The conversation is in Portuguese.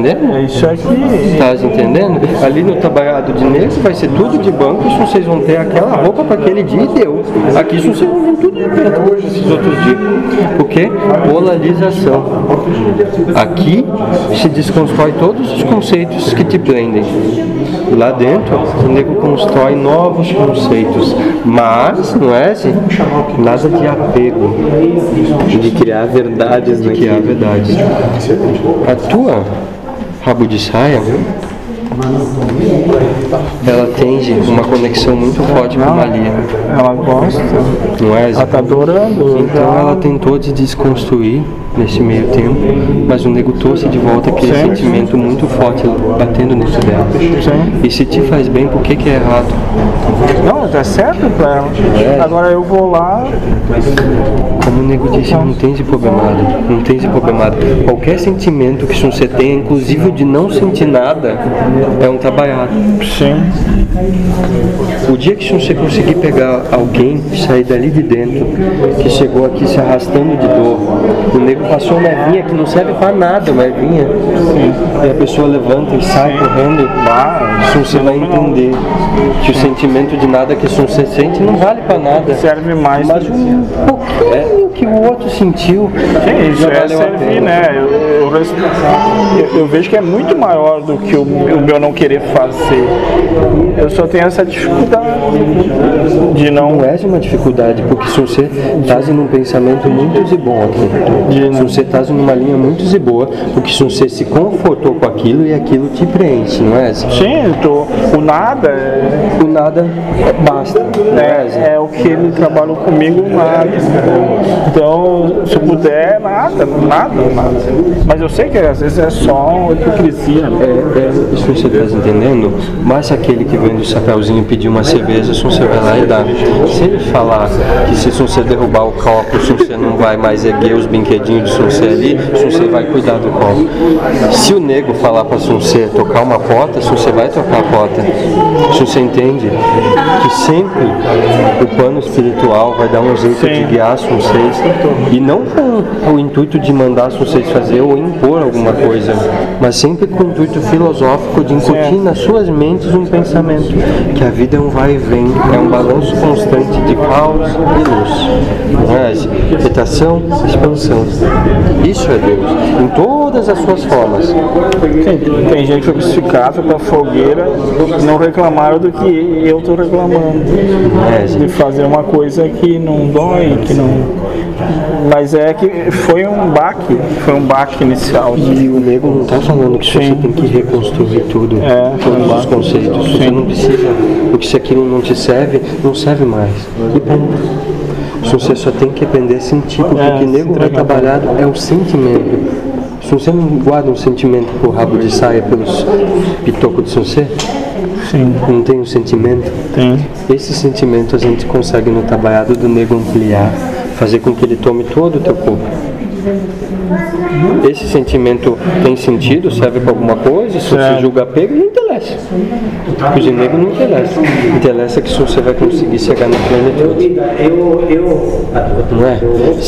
entendendo? É isso aqui. Tá entendendo? Ali no trabalhado de negro vai ser tudo de banco, isso vocês vão ter aquela roupa para aquele dia e deu. Aqui isso vocês vão ver tudo de preto hoje, esses outros dias. Por quê? Polarização. Aqui se desconstrói todos os conceitos que te prendem. Lá dentro, o nego constrói novos conceitos, mas, não é assim? Nada de apego, De criar verdades de criar verdades. A tua rabo de saia, ela tem uma conexão muito forte com a Malia, Ela gosta. não é? Ela tá adorando. Então ela tentou te desconstruir nesse meio tempo, mas o nego trouxe de volta aquele Sim. sentimento muito forte batendo dentro dela. Sim. E se te faz bem, por que, que é errado? Não, tá certo pra ela. É. Agora eu vou lá. Como o nego disse, não tem esse problemado. Não tem esse problemado. Qualquer sentimento que você tenha, inclusive o de não sentir nada, é um trabalhado. Sim. O dia que você conseguir pegar alguém, sair dali de dentro, que chegou aqui se arrastando de dor, o nego passou uma vinha que não serve pra nada, uma vinha, e a pessoa levanta e sai correndo, Bah, você vai entender que o sentimento de nada que você sente não vale pra nada. serve mais. Mas um pouquinho que o outro sentiu, Sim, isso é servir, né? Eu, eu- eu vejo que é muito maior do que o, o meu não querer fazer. Eu só tenho essa dificuldade de não. Não é uma dificuldade, porque se você está num pensamento muito de bom aqui, se você está numa linha muito de boa, porque se você se confortou com aquilo e aquilo te preenche, não é? Sim, eu tô, o nada é, O nada basta, é? é, é o que ele trabalhou comigo, nada. Então, se eu puder, nada, nada, nada. Mas eu sei que às vezes é só uma hipocrisia. né? É, é, isso você está entendendo? Mas aquele que vende o chapéuzinho pedir uma cerveja, se você vai lá e dá. Se ele falar que se você derrubar o copo, se você não vai mais erguer os brinquedinhos de você ali, você vai cuidar do copo. Se o nego falar para você tocar uma porta, você vai tocar a porta. Você entende que sempre o plano espiritual vai dar um jeito de Sim. guiar vocês e não com o intuito de mandar vocês fazer ou impor alguma coisa, mas sempre com o intuito filosófico de incutir nas suas mentes um pensamento que a vida é um vai e vem, é um balanço constante de caos e luz, não é? Agitação, expansão. Isso é Deus, em todas as suas formas. Sim, tem gente que foi crucificada para fogueira e não reclamaram do que eu estou reclamando. É, De fazer uma coisa que não dói, que não. Mas é que foi um baque, foi um baque inicial. E o nego não está falando que você Sim. tem que reconstruir tudo, É, todos os conceitos. Você Sim. não precisa, porque se aquilo não te serve, não serve mais. E ponto. Se Você só tem que aprender a sentir, porque É, o que nego vai trabalhar é o sentimento. Se você não guarda um sentimento por rabo de saia, pelos pitocos de você, Sim, não tem um sentimento, tem. esse sentimento a gente consegue no trabalhado do nego ampliar, fazer com que ele tome todo o teu corpo. Esse sentimento tem sentido, serve para alguma coisa, se você julga apego, não interessa. Os nego não interessa. Interessa que se você vai conseguir chegar na plenitude. Eu, eu, Não é? É